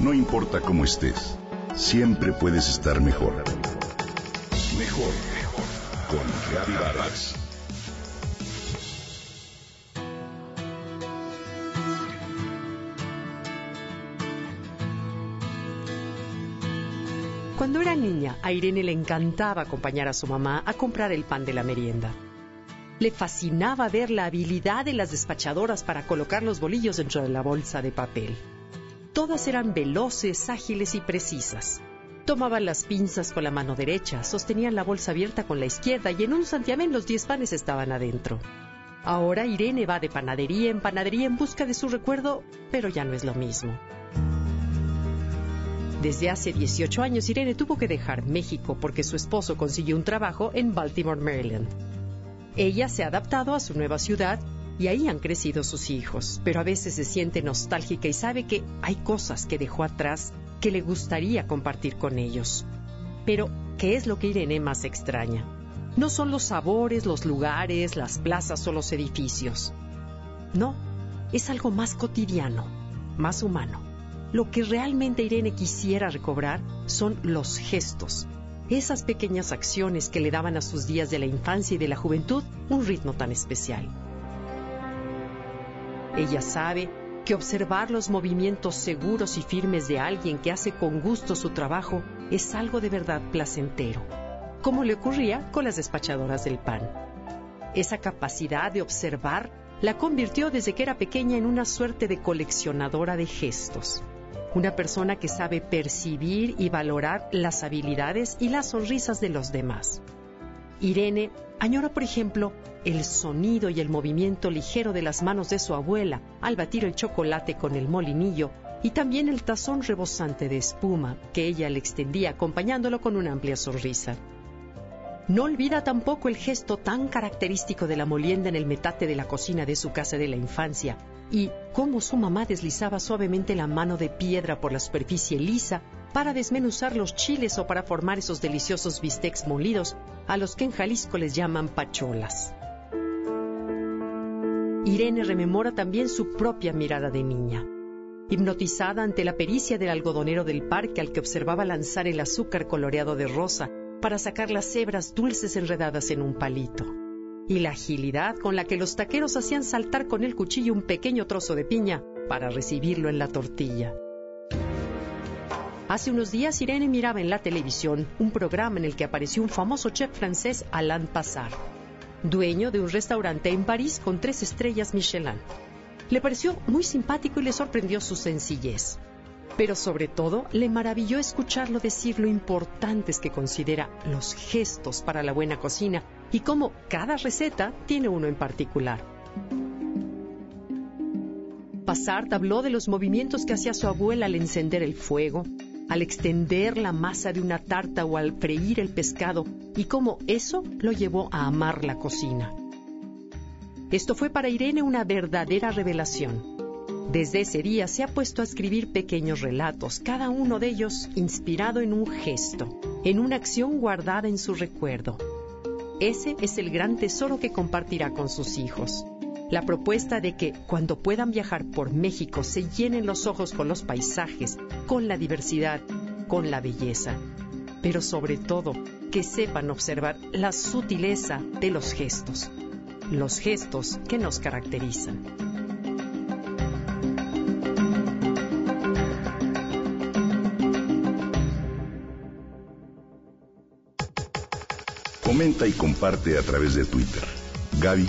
No importa cómo estés, siempre puedes estar mejor. Mejor, mejor. Con Reavivadas. Cuando era niña, a Irene le encantaba acompañar a su mamá a comprar el pan de la merienda. Le fascinaba ver la habilidad de las despachadoras para colocar los bolillos dentro de la bolsa de papel. Todas eran veloces, ágiles y precisas. Tomaban las pinzas con la mano derecha, sostenían la bolsa abierta con la izquierda y en un santiamén los diez panes estaban adentro. Ahora Irene va de panadería en panadería en busca de su recuerdo, pero ya no es lo mismo. Desde hace 18 años Irene tuvo que dejar México porque su esposo consiguió un trabajo en Baltimore, Maryland. Ella se ha adaptado a su nueva ciudad y ahí han crecido sus hijos, pero a veces se siente nostálgica y sabe que hay cosas que dejó atrás que le gustaría compartir con ellos. Pero, ¿qué es lo que Irene más extraña? No son los sabores, los lugares, las plazas o los edificios. No, es algo más cotidiano, más humano. Lo que realmente Irene quisiera recobrar son los gestos, esas pequeñas acciones que le daban a sus días de la infancia y de la juventud un ritmo tan especial. Ella sabe que observar los movimientos seguros y firmes de alguien que hace con gusto su trabajo es algo de verdad placentero, como le ocurría con las despachadoras del pan. Esa capacidad de observar la convirtió desde que era pequeña en una suerte de coleccionadora de gestos, una persona que sabe percibir y valorar las habilidades y las sonrisas de los demás. Irene añora, por ejemplo, el sonido y el movimiento ligero de las manos de su abuela al batir el chocolate con el molinillo y también el tazón rebosante de espuma que ella le extendía acompañándolo con una amplia sonrisa. No olvida tampoco el gesto tan característico de la molienda en el metate de la cocina de su casa de la infancia y cómo su mamá deslizaba suavemente la mano de piedra por la superficie lisa para desmenuzar los chiles o para formar esos deliciosos bistecs molidos a los que en Jalisco les llaman pacholas. Irene rememora también su propia mirada de niña, hipnotizada ante la pericia del algodonero del parque al que observaba lanzar el azúcar coloreado de rosa para sacar las hebras dulces enredadas en un palito, y la agilidad con la que los taqueros hacían saltar con el cuchillo un pequeño trozo de piña para recibirlo en la tortilla. Hace unos días Irene miraba en la televisión un programa en el que apareció un famoso chef francés, Alain Passard, dueño de un restaurante en París con tres estrellas Michelin. Le pareció muy simpático y le sorprendió su sencillez. Pero sobre todo le maravilló escucharlo decir lo importantes que considera los gestos para la buena cocina y cómo cada receta tiene uno en particular. Passard habló de los movimientos que hacía su abuela al encender el fuego, al extender la masa de una tarta o al freír el pescado y cómo eso lo llevó a amar la cocina. Esto fue para Irene una verdadera revelación. Desde ese día se ha puesto a escribir pequeños relatos, cada uno de ellos inspirado en un gesto, en una acción guardada en su recuerdo. Ese es el gran tesoro que compartirá con sus hijos la propuesta de que cuando puedan viajar por México se llenen los ojos con los paisajes, con la diversidad, con la belleza, pero sobre todo que sepan observar la sutileza de los gestos, los gestos que nos caracterizan. Comenta y comparte a través de Twitter. Gaby